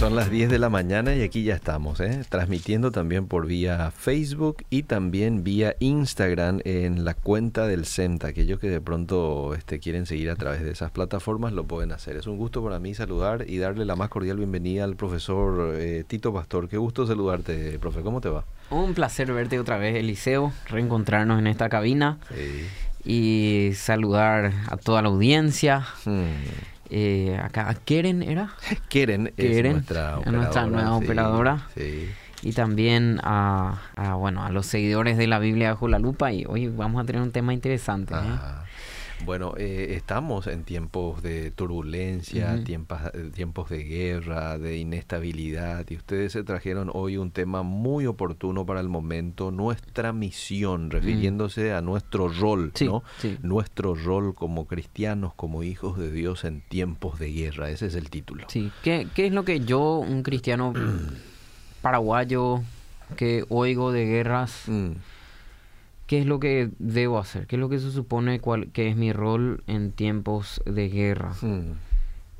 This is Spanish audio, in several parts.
Son las 10 de la mañana y aquí ya estamos, ¿eh? transmitiendo también por vía Facebook y también vía Instagram en la cuenta del CEMTA. Aquellos que de pronto este, quieren seguir a través de esas plataformas lo pueden hacer. Es un gusto para mí saludar y darle la más cordial bienvenida al profesor eh, Tito Pastor. Qué gusto saludarte, profe. ¿Cómo te va? Un placer verte otra vez, Eliseo, reencontrarnos en esta cabina y saludar a toda la audiencia. Hmm. Eh, acá, Keren era. Keren, es nuestra operadora. Nuestra nueva operadora. Y también a, bueno, a los seguidores de la Biblia bajo la lupa. Y hoy vamos a tener un tema interesante. ¿eh? Bueno, eh, estamos en tiempos de turbulencia, tiempos, eh, tiempos de guerra, de inestabilidad, y ustedes se trajeron hoy un tema muy oportuno para el momento, nuestra misión, mm. refiriéndose a nuestro rol, ¿no? Nuestro rol como cristianos, como hijos de Dios en tiempos de guerra, ese es el título. Sí, ¿qué, qué es lo que yo, un cristiano paraguayo, que oigo de guerras... Mm qué es lo que debo hacer, qué es lo que se supone cuál, que es mi rol en tiempos de guerra.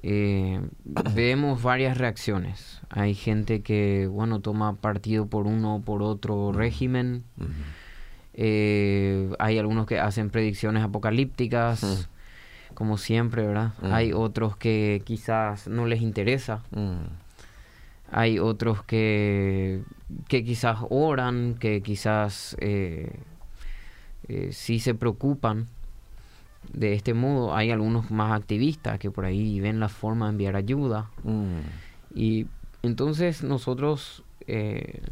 Eh, vemos varias reacciones. Hay gente que, bueno, toma partido por uno o por otro régimen. Hmm. Eh, hay algunos que hacen predicciones apocalípticas, como siempre, ¿verdad? Hay otros que quizás no les interesa. Hay otros que, que quizás oran, que quizás eh, eh, sí se preocupan de este modo. Hay algunos más activistas que por ahí ven la forma de enviar ayuda. Mm. Y entonces nosotros, eh,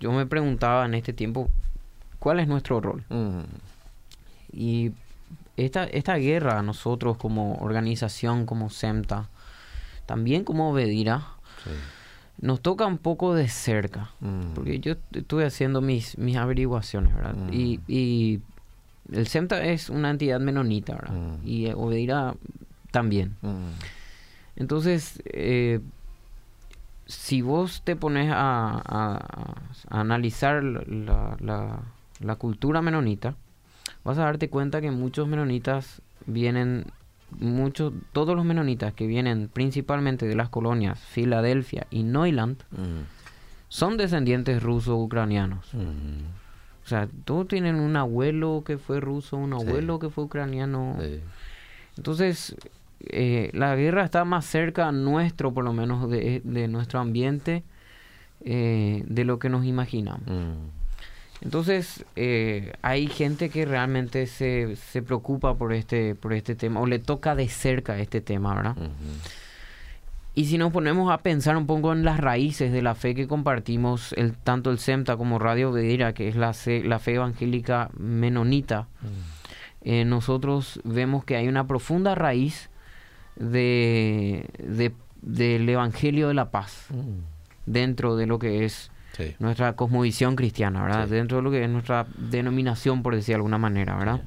yo me preguntaba en este tiempo, ¿cuál es nuestro rol? Mm. Y esta, esta guerra, nosotros como organización, como SEMTA, también como Obedira, nos toca un poco de cerca, mm. porque yo estuve haciendo mis, mis averiguaciones, ¿verdad? Mm. Y, el CEMTA es una entidad menonita, ¿verdad? Mm. Y obedirá también. Entonces, eh, si vos te pones a, analizar la, la cultura menonita, vas a darte cuenta que muchos menonitas vienen muchos, todos los menonitas que vienen principalmente de las colonias Filadelfia y Neuland mm. son descendientes ruso-ucranianos. Mm. O sea, todos tienen un abuelo que fue ruso, un abuelo que fue ucraniano. Entonces, eh, la guerra está más cerca nuestro, por lo menos, de, nuestro ambiente, eh, de lo que nos imaginamos. Mm. Entonces, eh, hay gente que realmente se, se, preocupa por este, por este tema, o le toca de cerca este tema, ¿verdad? Y si nos ponemos a pensar un poco en las raíces de la fe que compartimos, el, tanto el SEMTA como Radio Vedera, que es la, la fe evangélica menonita, eh, nosotros vemos que hay una profunda raíz de, del Evangelio de la Paz dentro de lo que es nuestra cosmovisión cristiana, ¿verdad? Dentro de lo que es nuestra denominación, por decir de alguna manera, ¿verdad?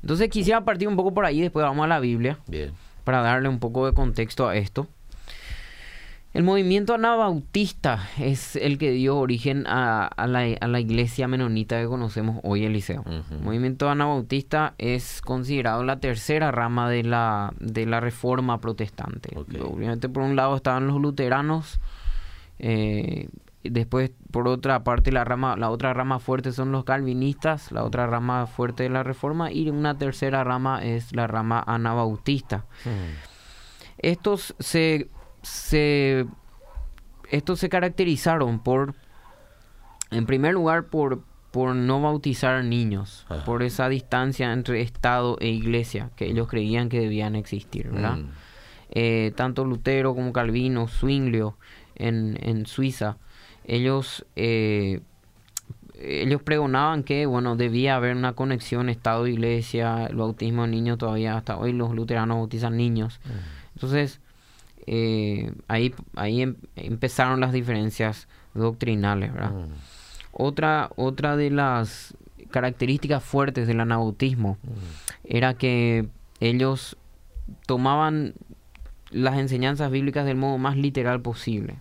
Entonces quisiera partir un poco por ahí, después vamos a la Biblia, Bien. Para darle un poco de contexto a esto. El movimiento anabautista es el que dio origen a, la, iglesia menonita que conocemos hoy, Eliseo. El movimiento anabautista es considerado la tercera rama de la, de la reforma protestante. Obviamente, por un lado estaban los luteranos, eh, después, por otra parte, la rama, la otra rama fuerte son los calvinistas, la otra rama fuerte de la reforma, y una tercera rama es la rama anabautista. Estos se, se estos se caracterizaron por, en primer lugar, por, por no bautizar niños, por esa distancia entre Estado e Iglesia que ellos creían que debían existir, ¿verdad? Mm. Eh, tanto Lutero como Calvino, Zwinglio, en, en Suiza, ellos, eh, ellos pregonaban que, bueno, debía haber una conexión Estado-Iglesia, el bautismo de niños todavía, hasta hoy los luteranos bautizan niños. Entonces, eh, ahí, ahí em, empezaron las diferencias doctrinales, ¿verdad? Otra, otra de las características fuertes del anabautismo era que ellos tomaban las enseñanzas bíblicas del modo más literal posible.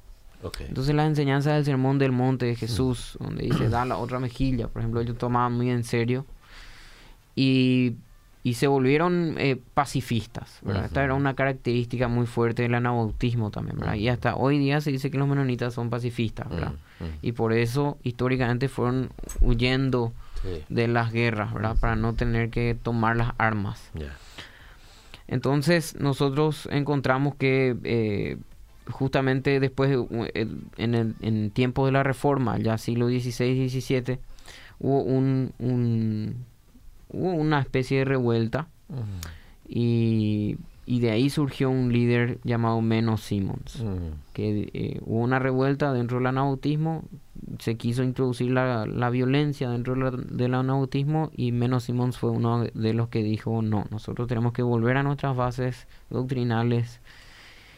Entonces las enseñanzas del Sermón del Monte de Jesús, donde dice da la otra mejilla, por ejemplo, ellos tomaban muy en serio. Y, y se volvieron eh, pacifistas. ¿verdad? Esta era una característica muy fuerte del anabautismo también. ¿verdad? Y hasta hoy día se dice que los menonitas son pacifistas. ¿verdad? Y por eso históricamente fueron huyendo de las guerras, ¿verdad? Para no tener que tomar las armas. Entonces nosotros encontramos que eh, justamente después, en, el, en tiempo de la Reforma, ya siglo XVI y XVII, hubo un, hubo una especie de revuelta y, de ahí surgió un líder llamado Menos Simons, que eh, hubo una revuelta dentro del anabautismo, se quiso introducir la, la violencia dentro del anabautismo y Menos Simons fue uno de los que dijo no, nosotros tenemos que volver a nuestras bases doctrinales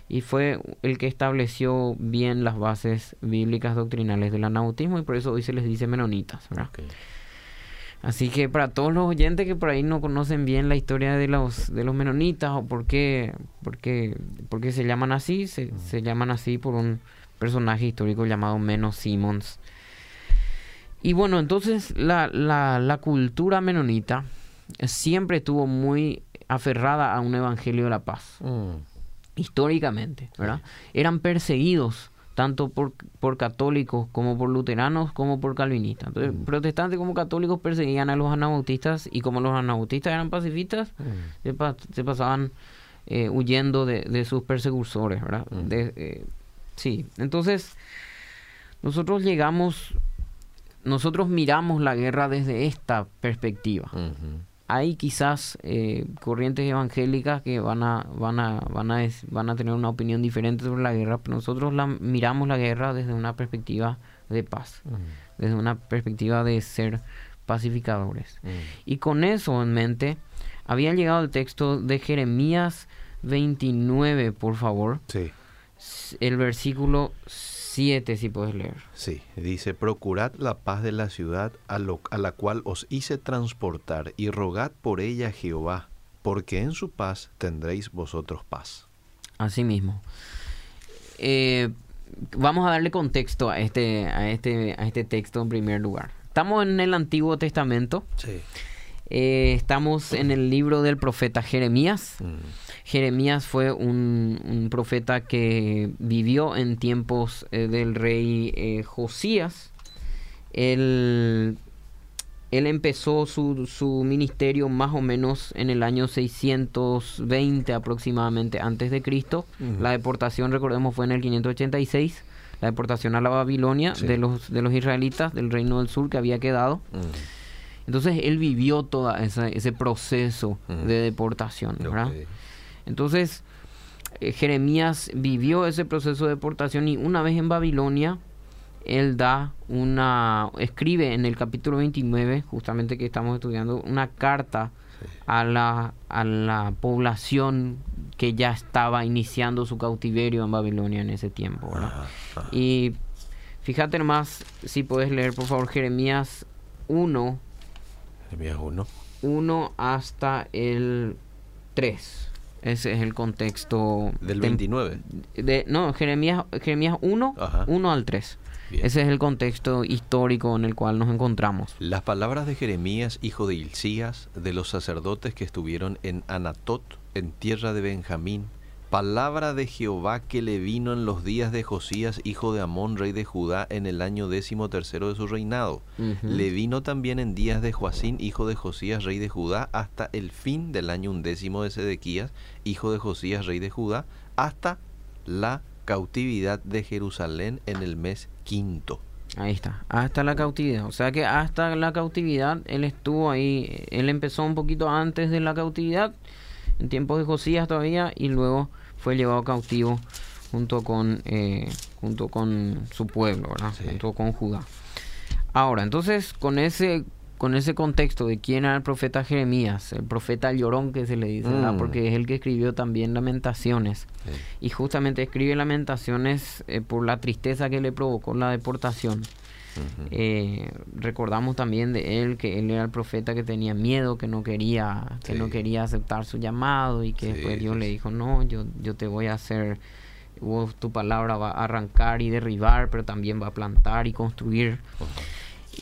y fue el que estableció bien las bases bíblicas doctrinales del anabautismo y por eso hoy se les dice menonitas. Así que para todos los oyentes que por ahí no conocen bien la historia de los, de los menonitas o por qué, por qué, se llaman así, se, se, llaman así por un personaje histórico llamado Menos Simons. Y bueno, entonces la, la, la cultura menonita siempre estuvo muy aferrada a un evangelio de la paz. Mm históricamente, ¿verdad? Eran perseguidos tanto por, por católicos como por luteranos como por calvinistas. Entonces, mm. protestantes como católicos perseguían a los anabautistas y como los anabautistas eran pacifistas, mm. se, pasaban eh, huyendo de, sus persecuciones, ¿verdad? Mm. Eh, sí, entonces nosotros llegamos, nosotros miramos la guerra desde esta perspectiva hay quizás eh, corrientes evangélicas que van a, van, a, van, a, van a tener una opinión diferente sobre la guerra, pero nosotros la, miramos la guerra desde una perspectiva de paz, desde una perspectiva de ser pacificadores. Y con eso en mente, había llegado el texto de Jeremías 29, por favor. Sí. El versículo si puedes leer. Sí, dice, procurad la paz de la ciudad a, a la cual os hice transportar y rogad por ella a Jehová, porque en su paz tendréis vosotros paz. Así mismo. Eh, vamos a darle contexto a este, a, este, a este texto en primer lugar. Estamos en el Antiguo Testamento. Sí. Eh, estamos en el libro del profeta Jeremías. Mm. Jeremías fue un, profeta que vivió en tiempos eh, del rey eh, Josías. Él, él empezó su, su, ministerio más o menos en el año 620 aproximadamente antes de Cristo. La deportación, recordemos, fue en el 586. La deportación a la Babilonia de, los, de los israelitas del reino del sur que había quedado. Entonces él vivió todo ese proceso de deportación. ¿verdad? Entonces, eh, Jeremías vivió ese proceso de deportación y una vez en Babilonia, él da una, escribe en el capítulo 29, justamente que estamos estudiando, una carta a, la, a la población que ya estaba iniciando su cautiverio en Babilonia en ese tiempo. Y fíjate nomás, si puedes leer por favor Jeremías 1. Jeremías 1. 1 hasta el 3. Ese es el contexto. Del 29. De, no, Jeremías, Jeremías 1, 1 al 3. Ese es el contexto histórico en el cual nos encontramos. Las palabras de Jeremías, hijo de Hilcías, de los sacerdotes que estuvieron en Anatot, en tierra de Benjamín, palabra de Jehová que le vino en los días de Josías, hijo de Amón, rey de Judá, en el año décimo tercero de su reinado. Le vino también en días de Joacín, hijo de Josías, rey de Judá, hasta el fin del año undécimo de Sedequías, hijo de Josías, rey de Judá, hasta la cautividad de Jerusalén en el mes quinto. Ahí está, hasta la cautividad. O sea que hasta la cautividad él estuvo ahí, él empezó un poquito antes de la cautividad, en tiempos de Josías todavía, y luego fue llevado cautivo junto con, eh, junto con su pueblo, ¿verdad? junto con Judá. Ahora, entonces, con ese, con ese contexto de quién era el profeta Jeremías, el profeta llorón que se le dice, mm. porque es el que escribió también Lamentaciones. Y justamente escribe Lamentaciones eh, por la tristeza que le provocó la deportación. Eh, recordamos también de él que él era el profeta que tenía miedo, que no quería, que no quería aceptar su llamado y que después Dios le dijo, no, yo, yo te voy a hacer, tu palabra va a arrancar y derribar, pero también va a plantar y construir.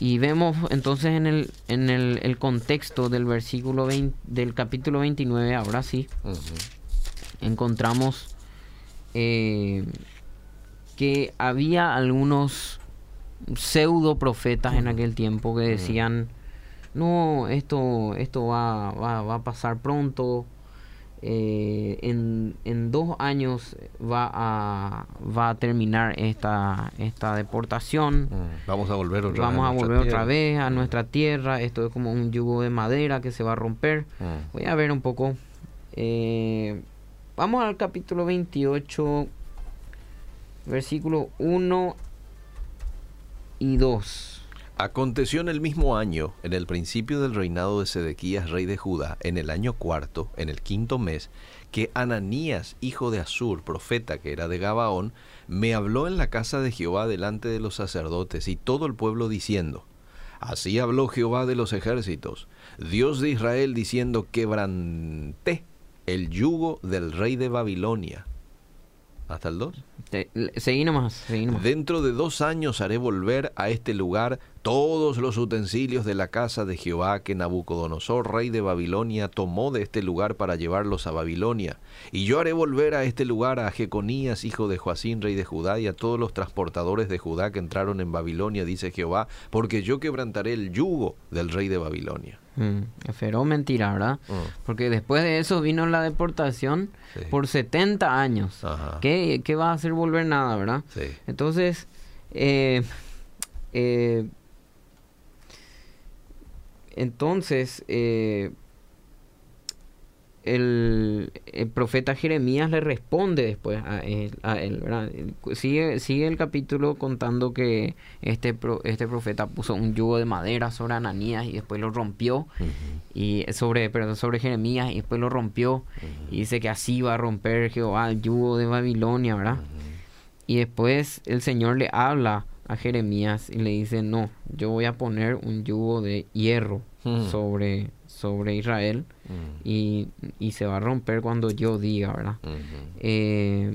Y vemos entonces en el, en el, contexto del versículo 20, del capítulo 29, ahora sí, encontramos eh, que había algunos pseudo profetas en aquel tiempo que decían, no, esto, esto va, va, va a pasar pronto, eh, en, en, dos años va a, va a terminar esta, esta deportación. Mm, vamos a volver otra Vamos vez a, volver otra vez a nuestra tierra. Esto es como un yugo de madera que se va a romper. Mm. Voy a ver un poco. Eh, vamos al capítulo 28, versículo 1 y 2. Aconteció en el mismo año, en el principio del reinado de Sedequías, rey de Judá, en el año cuarto, en el quinto mes, que Ananías, hijo de Asur, profeta que era de Gabaón, me habló en la casa de Jehová delante de los sacerdotes y todo el pueblo diciendo, Así habló Jehová de los ejércitos, Dios de Israel, diciendo, quebranté el yugo del rey de Babilonia hasta el 2. Seguí nomás, Dentro de dos años haré volver a este lugar todos los utensilios de la casa de Jehová que Nabucodonosor, rey de Babilonia, tomó de este lugar para llevarlos a Babilonia. Y yo haré volver a este lugar a Jeconías, hijo de Joacín, rey de Judá, y a todos los transportadores de Judá que entraron en Babilonia, dice Jehová, porque yo quebrantaré el yugo del rey de Babilonia. Mm, mentira, ¿verdad? Mm. Porque después de eso vino la deportación por 70 años. ¿Qué, va a hacer volver nada, verdad? Entonces, eh, eh, entonces, eh, el, profeta Jeremías le responde después a él, ¿verdad? Sigue, sigue el capítulo contando que este, este profeta puso un yugo de madera sobre Ananías y después lo rompió, y sobre, perdón, sobre Jeremías y después lo rompió, y dice que así va a romper Jehová el yugo de Babilonia, ¿verdad? Y después el Señor le habla a Jeremías y le dice, no, yo voy a poner un yugo de hierro sobre sobre Israel y, se va a romper cuando yo diga, ¿verdad? Eh,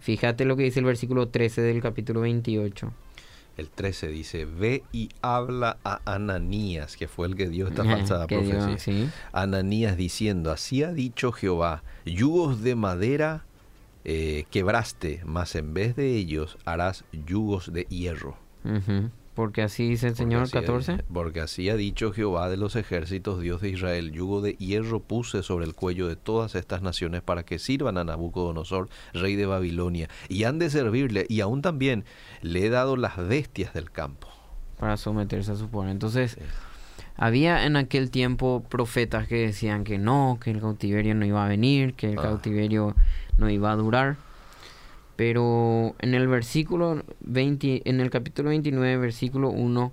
fíjate lo que dice el versículo 13 del capítulo 28. El 13 dice, ve y habla a Ananías, que fue el que dio esta falsa profecía. Ananías diciendo, así ha dicho Jehová, yugos de madera eh, quebraste, mas en vez de ellos harás yugos de hierro. Porque así dice el Señor 14. porque así ha dicho Jehová de los ejércitos, Dios de Israel, yugo de hierro puse sobre el cuello de todas estas naciones para que sirvan a Nabucodonosor, rey de Babilonia, y han de servirle, y aún también le he dado las bestias del campo. Para someterse a su poder. Entonces, había en aquel tiempo profetas que decían que no, que el cautiverio no iba a venir, que el ah. cautiverio no iba a durar. Pero en el versículo 20, en el capítulo 29, versículo 1,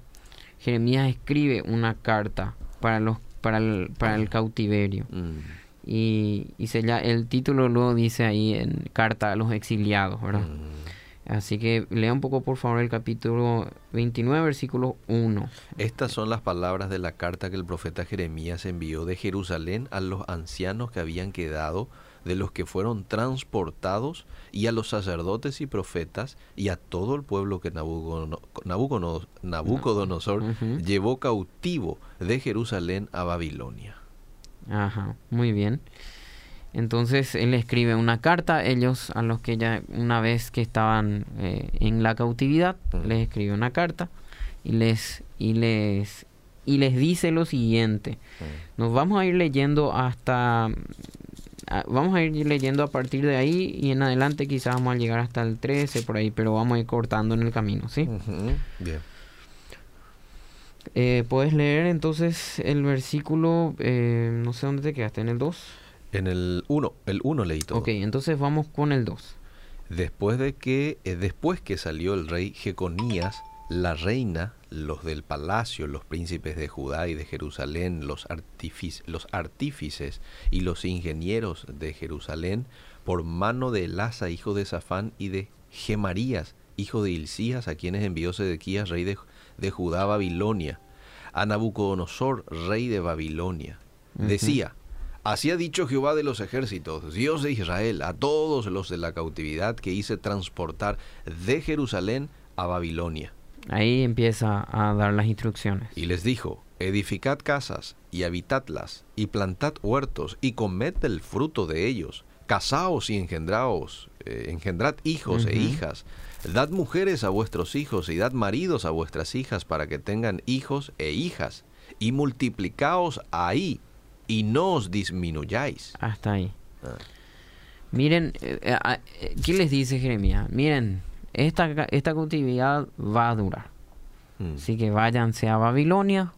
Jeremías escribe una carta para los para el, para el cautiverio. Mm. Y, y se el título lo dice ahí en carta a los exiliados, ¿verdad? Mm. Así que lea un poco por favor el capítulo 29, versículo 1. Estas son las palabras de la carta que el profeta Jeremías envió de Jerusalén a los ancianos que habían quedado de los que fueron transportados y a los sacerdotes y profetas y a todo el pueblo que Nabucodonosor, llevó cautivo de Jerusalén a Babilonia. Ajá, muy bien. Entonces él escribe una carta a ellos, a los que ya una vez que estaban eh, en la cautividad, les escribe una carta y les y les y les dice lo siguiente. Nos vamos a ir leyendo hasta vamos a ir leyendo a partir de ahí y en adelante quizás vamos a llegar hasta el 13 por ahí, pero vamos a ir cortando en el camino, ¿sí? Bien. Eh, Puedes leer entonces el versículo, eh, no sé dónde te quedaste, en el 2. En el 1, el 1 leí todo. Ok, entonces vamos con el 2. Después de que, eh, después que salió el rey Jeconías, la reina, los del palacio, los príncipes de Judá y de Jerusalén, los, los artífices y los ingenieros de Jerusalén, por mano de Elasa, hijo de Safán, y de Gemarías, hijo de Hilcías, a quienes envió Sedequías, rey de, de Judá, Babilonia, a Nabucodonosor, rey de Babilonia. Decía, Así ha dicho Jehová de los ejércitos, Dios de Israel, a todos los de la cautividad que hice transportar de Jerusalén a Babilonia Ahí empieza a dar las instrucciones. Y les dijo, edificad casas y habitadlas, y plantad huertos y comed del fruto de ellos. Casaos y engendraos, eh, engendrad hijos e hijas. Dad mujeres a vuestros hijos y dad maridos a vuestras hijas para que tengan hijos e hijas. Y multiplicaos ahí y no os disminuyáis. Hasta ahí. Ah. Miren, eh, eh, ¿qué les dice Jeremías? Miren, esta, esta cautividad va a durar. Mm. Así que váyanse a Babilonia,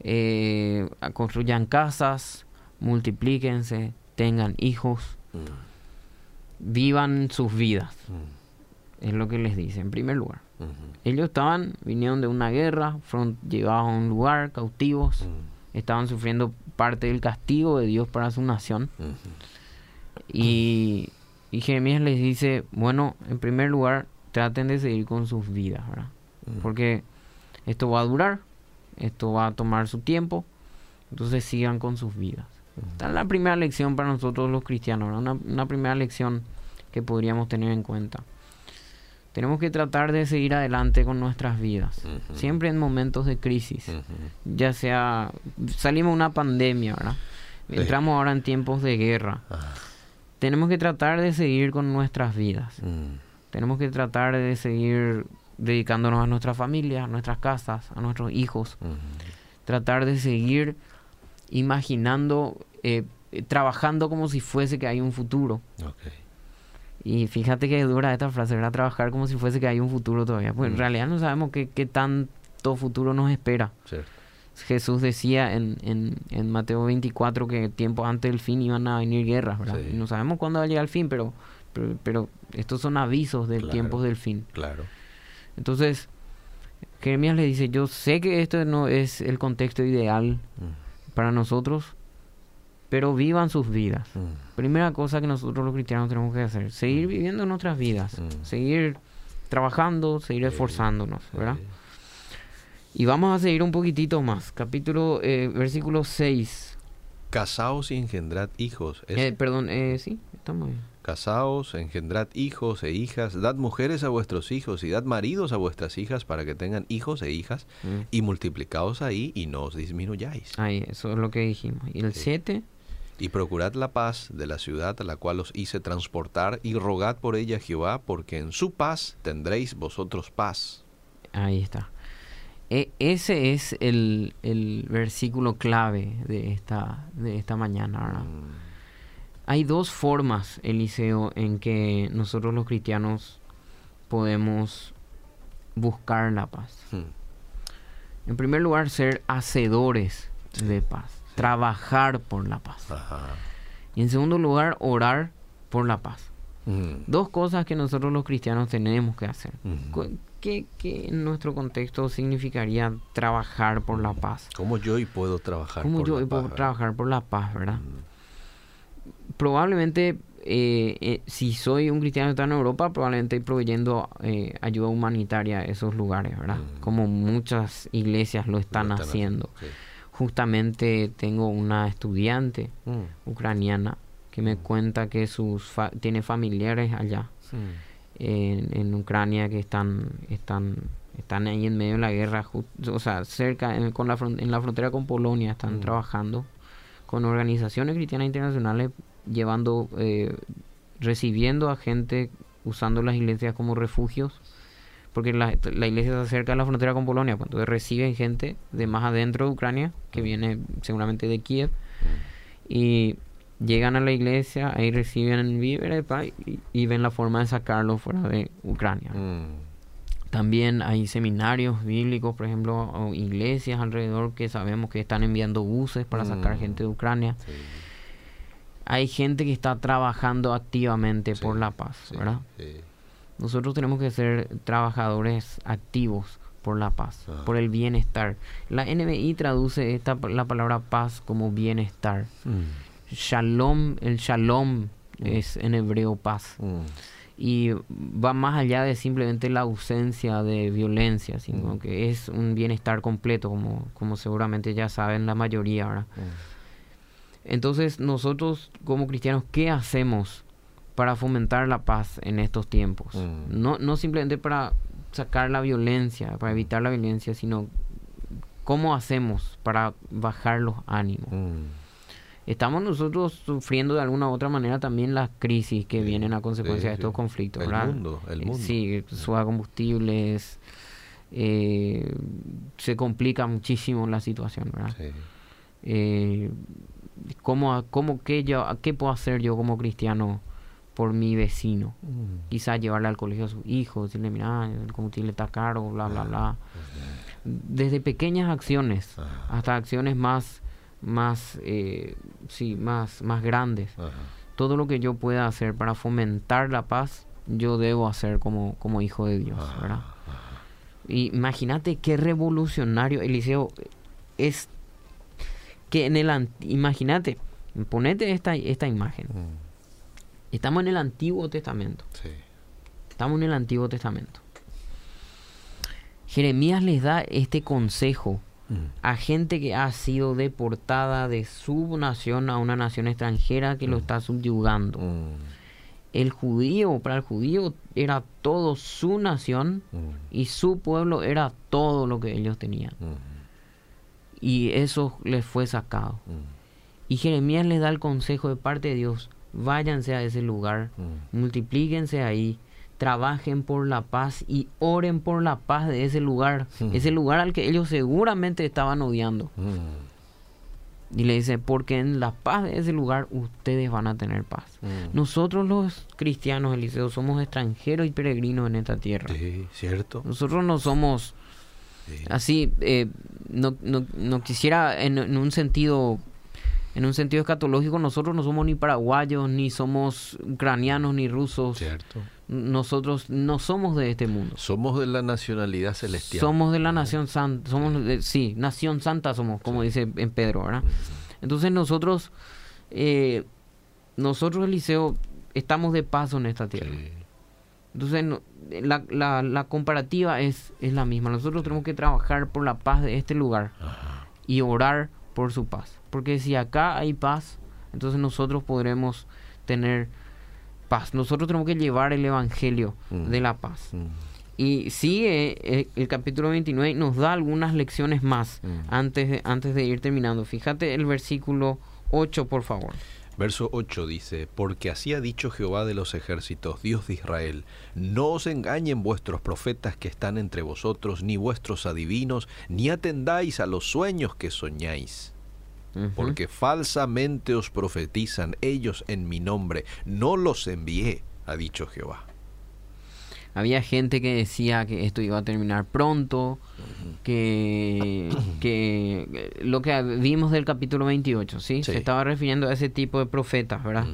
eh, construyan casas, multiplíquense, tengan hijos, mm. vivan sus vidas. Mm. Es lo que les dice en primer lugar. Ellos estaban, vinieron de una guerra, fueron llevados a un lugar, cautivos, estaban sufriendo parte del castigo de Dios para su nación. Y y Jeremías les dice, bueno, en primer lugar, traten de seguir con sus vidas, ¿verdad? Porque esto va a durar, esto va a tomar su tiempo, entonces sigan con sus vidas. Esta es la primera lección para nosotros los cristianos, una, una, primera lección que podríamos tener en cuenta. Tenemos que tratar de seguir adelante con nuestras vidas, siempre en momentos de crisis, ya sea, salimos de una pandemia, ¿verdad? Entramos ahora en tiempos de guerra. Ah tenemos que tratar de seguir con nuestras vidas. Mm. Tenemos que tratar de seguir dedicándonos a nuestra familia, a nuestras casas, a nuestros hijos. Tratar de seguir imaginando, eh, trabajando como si fuese que hay un futuro. Y fíjate que dura esta frase, era trabajar como si fuese que hay un futuro todavía. Pues en mm. realidad no sabemos qué, qué tanto futuro nos espera. Jesús decía en, en, en, Mateo 24 que tiempo antes del fin iban a venir guerras, ¿verdad? no sabemos cuándo va a llegar el fin, pero, pero, estos son avisos del tiempo del fin. Claro. Entonces, Jeremías le dice, yo sé que esto no es el contexto ideal mm. para nosotros, pero vivan sus vidas. Mm. Primera cosa que nosotros los cristianos tenemos que hacer, seguir mm. viviendo nuestras vidas, seguir trabajando, seguir esforzándonos, ¿verdad? Y vamos a seguir un poquitito más. Capítulo, eh, versículo 6. Casaos y engendrad hijos. Eh, perdón, eh, sí, estamos bien. Casaos, engendrad hijos e hijas, dad mujeres a vuestros hijos y dad maridos a vuestras hijas para que tengan hijos e hijas mm. y multiplicaos ahí y no os disminuyáis. Ahí, eso es lo que dijimos. Y el 7. Y procurad la paz de la ciudad a la cual os hice transportar y rogad por ella a Jehová, porque en su paz tendréis vosotros paz. Ahí está. E, ese es el, versículo clave de esta, de esta mañana. Mm. Hay dos formas, Eliseo, en que nosotros los cristianos podemos buscar la paz. Hmm. En primer lugar, ser hacedores de paz, trabajar por la paz. Y en segundo lugar, orar por la paz. Mm. Dos cosas que nosotros los cristianos tenemos que hacer. Mm. ¿Qué, en nuestro contexto significaría trabajar por la paz? ¿Cómo yo hoy puedo trabajar ¿Cómo yo hoy puedo trabajar por la paz, verdad? Mm. Probablemente, eh, eh, si soy un cristiano que está en Europa, probablemente proveyendo eh, ayuda humanitaria a esos lugares, ¿verdad? Como muchas iglesias lo están, haciendo. Justamente tengo una estudiante ucraniana que me cuenta que sus tiene familiares allá en, Ucrania que están están están ahí en medio de la guerra o sea cerca en, con la en la frontera con Polonia están mm. trabajando con organizaciones cristianas internacionales llevando eh, recibiendo a gente usando las iglesias como refugios porque la, la iglesia está cerca de la frontera con Polonia pues, reciben gente de más adentro de Ucrania que mm. viene seguramente de Kiev mm. y llegan a la iglesia, ahí reciben víveres y, y, ven la forma de sacarlo fuera de Ucrania. Mm. También hay seminarios bíblicos, por ejemplo, o iglesias alrededor que sabemos que están enviando buses para sacar gente de Ucrania. Hay gente que está trabajando activamente por la paz, ¿verdad? Nosotros tenemos que ser trabajadores activos por la paz, por el bienestar. La NBI traduce esta, la palabra paz como bienestar. Mm. Shalom, el shalom mm. es en hebreo paz. Mm. Y va más allá de simplemente la ausencia de violencia, sino que es un bienestar completo, como, como seguramente ya saben la mayoría. ahora Entonces, nosotros como cristianos, ¿qué hacemos para fomentar la paz en estos tiempos? No, no simplemente para sacar la violencia, para evitar la violencia, sino cómo hacemos para bajar los ánimos. Mm. Estamos nosotros sufriendo de alguna u otra manera también las crisis que vienen a consecuencia de estos conflictos, el Mundo, el eh, mundo. Sí, suba combustibles, eh, se complica muchísimo la situación, ¿verdad? Eh, ¿cómo, cómo, qué, yo, ¿Qué puedo hacer yo como cristiano por mi vecino? Mm. Quizás llevarle al colegio a sus hijos, decirle, mira, el combustible está caro, bla, bla, bla. Desde pequeñas acciones hasta acciones más, más, eh, sí, más, más grandes. Todo lo que yo pueda hacer para fomentar la paz, yo debo hacer como, como hijo de Dios, ¿verdad? Imagínate qué revolucionario, Eliseo, es que en el... Imagínate, ponete esta, esta imagen. Mm. Estamos en el Antiguo Testamento. Estamos en el Antiguo Testamento. Jeremías les da este consejo mm. a gente que ha sido deportada de su nación a una nación extranjera que lo mm. está subyugando el judío, para el judío era todo su nación mm. y su pueblo era todo lo que ellos tenían. Mm. Y eso les fue sacado. Mm. Y Jeremías les da el consejo de parte de Dios, váyanse a ese lugar, multiplíquense ahí, trabajen por la paz y oren por la paz de ese lugar, ese lugar al que ellos seguramente estaban odiando. Y le dice, porque en la paz de ese lugar ustedes van a tener paz. Mm. Nosotros los cristianos, Eliseo, somos extranjeros y peregrinos en esta tierra. Sí, cierto. Nosotros no somos así, eh, no, no, no, quisiera en, en, un sentido... En un sentido escatológico, nosotros no somos ni paraguayos, ni somos ucranianos, ni rusos. Cierto nosotros no somos de este mundo. Somos de la nacionalidad celestial. Somos de la nación santa, somos sí, nación santa somos, como dice en Pedro, ¿verdad? Entonces nosotros, eh, nosotros Eliseo, estamos de paso en esta tierra. Entonces la, la, la, comparativa es, es la misma. Nosotros tenemos que trabajar por la paz de este lugar y orar por su paz. Porque si acá hay paz, entonces nosotros podremos tener paz. Nosotros tenemos que llevar el evangelio mm. de la paz. Mm. Y sí, eh, eh, el capítulo 29 nos da algunas lecciones más mm. antes, de, antes de ir terminando. Fíjate el versículo 8, por favor. Verso 8 dice, porque así ha dicho Jehová de los ejércitos, Dios de Israel, no os engañen vuestros profetas que están entre vosotros, ni vuestros adivinos, ni atendáis a los sueños que soñáis porque falsamente os profetizan ellos en mi nombre, no los envié, ha dicho Jehová. Había gente que decía que esto iba a terminar pronto, que, que lo que vimos del capítulo 28, ¿sí? Se estaba refiriendo a ese tipo de profetas, ¿verdad?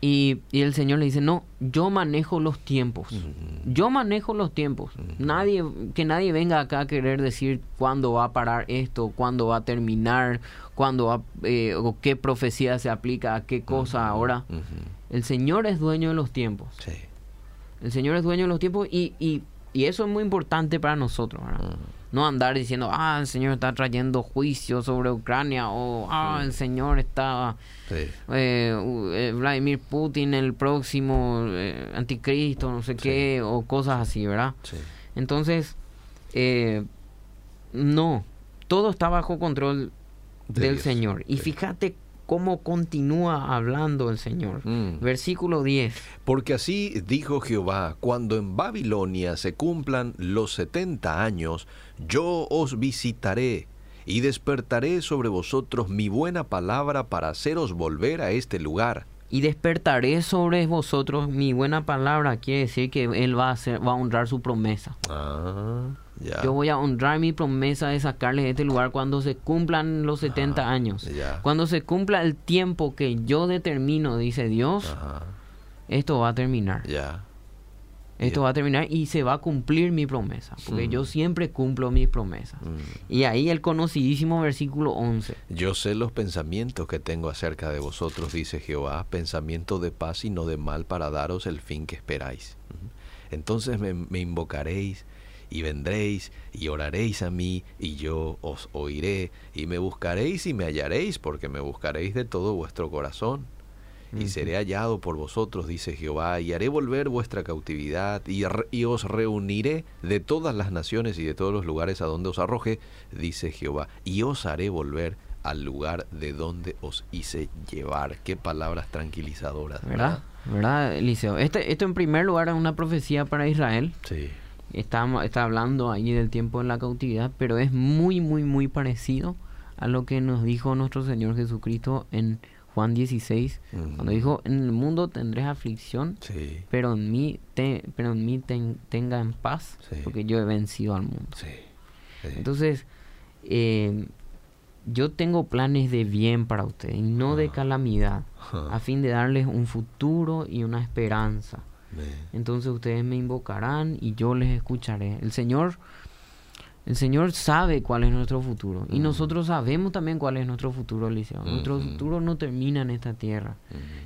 Y, el Señor le dice, no, yo manejo los tiempos. Yo manejo los tiempos. Nadie, que nadie venga acá a querer decir cuándo va a parar esto, cuándo va a terminar, cuándo va, eh, o qué profecía se aplica a qué cosa ahora. El Señor es dueño de los tiempos. El Señor es dueño de los tiempos y, y, y eso es muy importante para nosotros. No andar diciendo, ah, el Señor está trayendo juicio sobre Ucrania o, ah, el Señor está... Eh, eh, Vladimir Putin, el próximo eh, anticristo, no sé qué, o cosas así, ¿verdad? Entonces, no, todo está bajo control del Señor. Y fíjate cómo continúa hablando el Señor. Mm. Versículo 10. Porque así dijo Jehová, cuando en Babilonia se cumplan los setenta años, yo os visitaré y despertaré sobre vosotros mi buena palabra para haceros volver a este lugar. Y despertaré sobre vosotros mi buena palabra, quiere decir que Él va a, hacer, va a honrar su promesa. Ah, Yo voy a honrar mi promesa de sacarles de este lugar cuando se cumplan los 70 ah, años. Cuando se cumpla el tiempo que yo determino, dice Dios, esto va a terminar. Esto va a terminar y se va a cumplir mi promesa, porque yo mm. siempre cumplo mis promesas. Mm. Y ahí el conocidísimo versículo 11. Yo sé los pensamientos que tengo acerca de vosotros, dice Jehová, pensamiento de paz y no de mal para daros el fin que esperáis. Entonces me, me invocaréis y vendréis y oraréis a mí y yo os oiré y me buscaréis y me hallaréis porque me buscaréis de todo vuestro corazón y seré hallado por vosotros, dice Jehová, y haré volver vuestra cautividad, y, y, os reuniré de todas las naciones y de todos los lugares a donde os arroje, dice Jehová, y os haré volver al lugar de donde os hice llevar. Qué palabras tranquilizadoras. ¿Verdad? ¿Verdad, Eliseo? Este, esto en primer lugar es una profecía para Israel. Sí. Está, está hablando allí del tiempo en la cautividad, pero es muy, muy, muy parecido a lo que nos dijo nuestro Señor Jesucristo en Juan 16, cuando dijo, en el mundo tendrás aflicción, pero en mí, te, pero en mí tenga en paz, porque yo he vencido al mundo. Entonces, eh, yo tengo planes de bien para ustedes y no de ah. calamidad, a fin de darles un futuro y una esperanza. Entonces ustedes me invocarán y yo les escucharé. El Señor, el Señor sabe cuál es nuestro futuro y nosotros sabemos también cuál es nuestro futuro, Eliseo. Nuestro futuro no termina en esta tierra.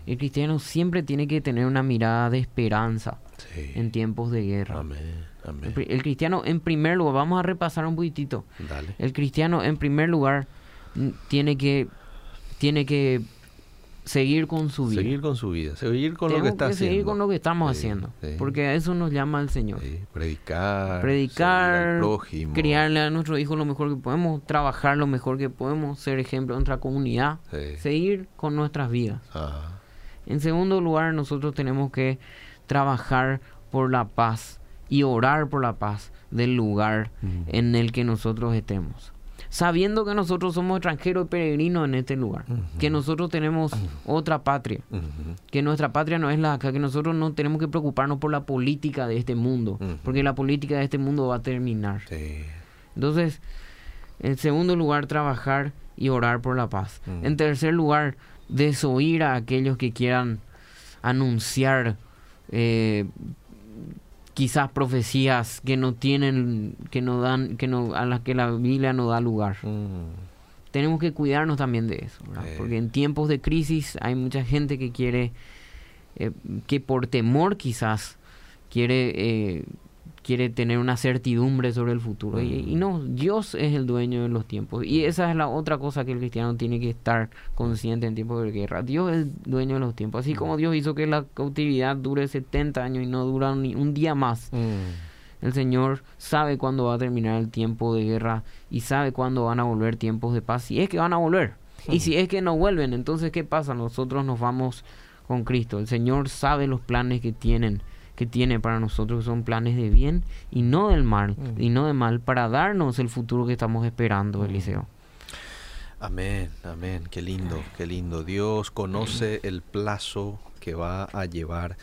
El cristiano siempre tiene que tener una mirada de esperanza en tiempos de guerra. El, cristiano, en primer lugar, vamos a repasar un poquitito. El cristiano, en primer lugar, tiene que tiene que seguir con su vida. Seguir con su vida, seguir con lo que está haciendo. Seguir con lo que estamos haciendo, porque a eso nos llama el Señor. predicar, predicar, criarle a nuestros hijos lo mejor que podemos, trabajar lo mejor que podemos, ser ejemplo de nuestra comunidad, seguir con nuestras vidas. En segundo lugar, nosotros tenemos que trabajar por la paz y orar por la paz del lugar en el que nosotros estemos sabiendo que nosotros somos extranjeros y peregrinos en este lugar, que nosotros tenemos otra patria, que nuestra patria no es la acá, que nosotros no tenemos que preocuparnos por la política de este mundo, porque la política de este mundo va a terminar. Entonces, en segundo lugar, trabajar y orar por la paz. En tercer lugar, desoír a aquellos que quieran anunciar eh, quizás profecías que no tienen, que no dan, que no, a las que la Biblia no da lugar. Mm. Tenemos que cuidarnos también de eso, porque en tiempos de crisis hay mucha gente que quiere, eh, que por temor quizás quiere eh, quiere tener una certidumbre sobre el futuro. Y, no, Dios es el dueño de los tiempos. Y esa es la otra cosa que el cristiano tiene que estar consciente en tiempos de guerra. Dios es el dueño de los tiempos. Así como Dios hizo que la cautividad dure 70 años y no dura ni un día más. El Señor sabe cuándo va a terminar el tiempo de guerra y sabe cuándo van a volver tiempos de paz. Si es que van a volver. Y si es que no vuelven, entonces ¿qué pasa? Nosotros nos vamos con Cristo. El Señor sabe los planes que tienen que tiene para nosotros son planes de bien y no del mal, mm. y no de mal, para darnos el futuro que estamos esperando, mm. Eliseo. Amén, amén, qué lindo, qué lindo. Dios conoce el plazo que va a llevar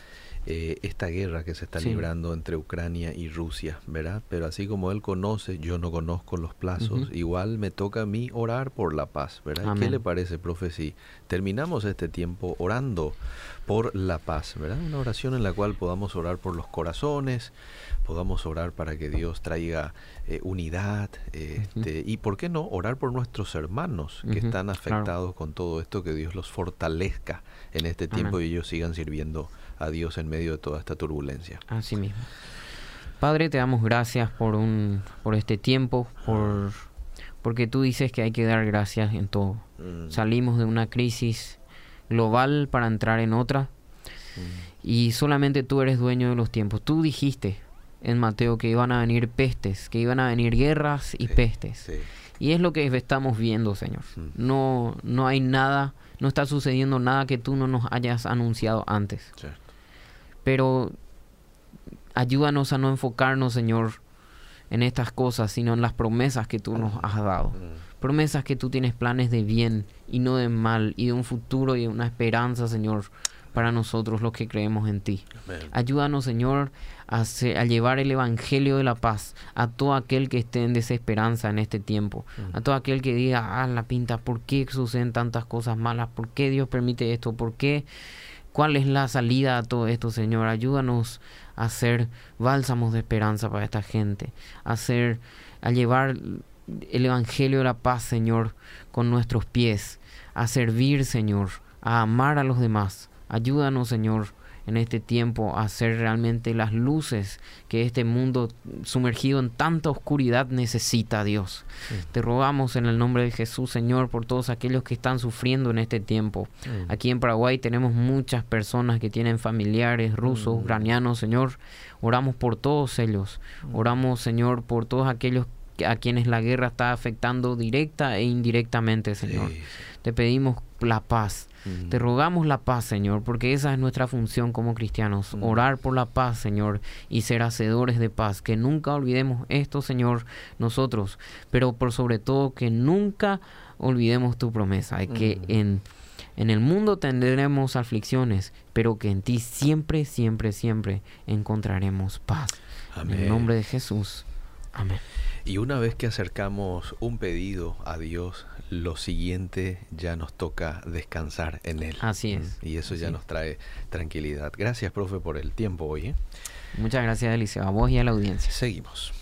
eh, esta guerra que se está librando entre Ucrania y Rusia, ¿verdad? Pero así como Él conoce, yo no conozco los plazos, igual me toca a mí orar por la paz, ¿verdad? ¿Qué le parece, profe, si terminamos este tiempo orando por la paz, ¿verdad? Una oración en la cual podamos orar por los corazones, podamos orar para que Dios traiga eh, unidad este, y, ¿por qué no?, orar por nuestros hermanos que están afectados con todo esto, que Dios los fortalezca en este tiempo y ellos sigan sirviendo a Dios en medio de toda esta turbulencia. Así mismo. Padre, te damos gracias por un por este tiempo, por porque tú dices que hay que dar gracias en todo. Mm. Salimos de una crisis global para entrar en otra. Mm. Y solamente tú eres dueño de los tiempos. Tú dijiste en Mateo que iban a venir pestes, que iban a venir guerras y pestes. Y es lo que estamos viendo, Señor. Mm. No, no hay nada, no está sucediendo nada que tú no nos hayas anunciado antes pero ayúdanos a no enfocarnos, Señor, en estas cosas, sino en las promesas que tú nos has dado. Promesas que tú tienes planes de bien y no de mal, y de un futuro y de una esperanza, Señor, para nosotros los que creemos en ti. Ayúdanos, Señor, a, a, llevar el Evangelio de la paz a todo aquel que esté en desesperanza en este tiempo, a todo aquel que diga, ah, la pinta, ¿por qué suceden tantas cosas malas? ¿Por qué Dios permite esto? ¿Por qué ¿Cuál es la salida a todo esto, Señor? Ayúdanos a hacer bálsamos de esperanza para esta gente, a hacer, a llevar el evangelio de la paz, Señor, con nuestros pies, a servir, Señor, a amar a los demás. Ayúdanos, Señor, en este tiempo a ser realmente las luces que este mundo sumergido en tanta oscuridad necesita, Dios. Te rogamos en el nombre de Jesús, Señor, por todos aquellos que están sufriendo en este tiempo. Aquí en Paraguay tenemos muchas personas que tienen familiares rusos, ucranianos, Señor. Oramos por todos ellos. Oramos, Señor, por todos aquellos a quienes la guerra está afectando directa e indirectamente, Señor. Te pedimos la paz. Te rogamos la paz, Señor, porque esa es nuestra función como cristianos, orar por la paz, Señor, y ser hacedores de paz. Que nunca olvidemos esto, Señor, nosotros, pero por sobre todo que nunca olvidemos tu promesa, de que en, en el mundo tendremos aflicciones, pero que en ti siempre, siempre, siempre encontraremos paz. En el nombre de Jesús. Amén. Y una vez que acercamos un pedido a Dios, lo siguiente ya nos toca descansar en Él. Así es. Y eso ya nos trae tranquilidad. Gracias, profe, por el tiempo hoy. ¿eh? Muchas gracias, Alicia, a vos y a la audiencia. Seguimos.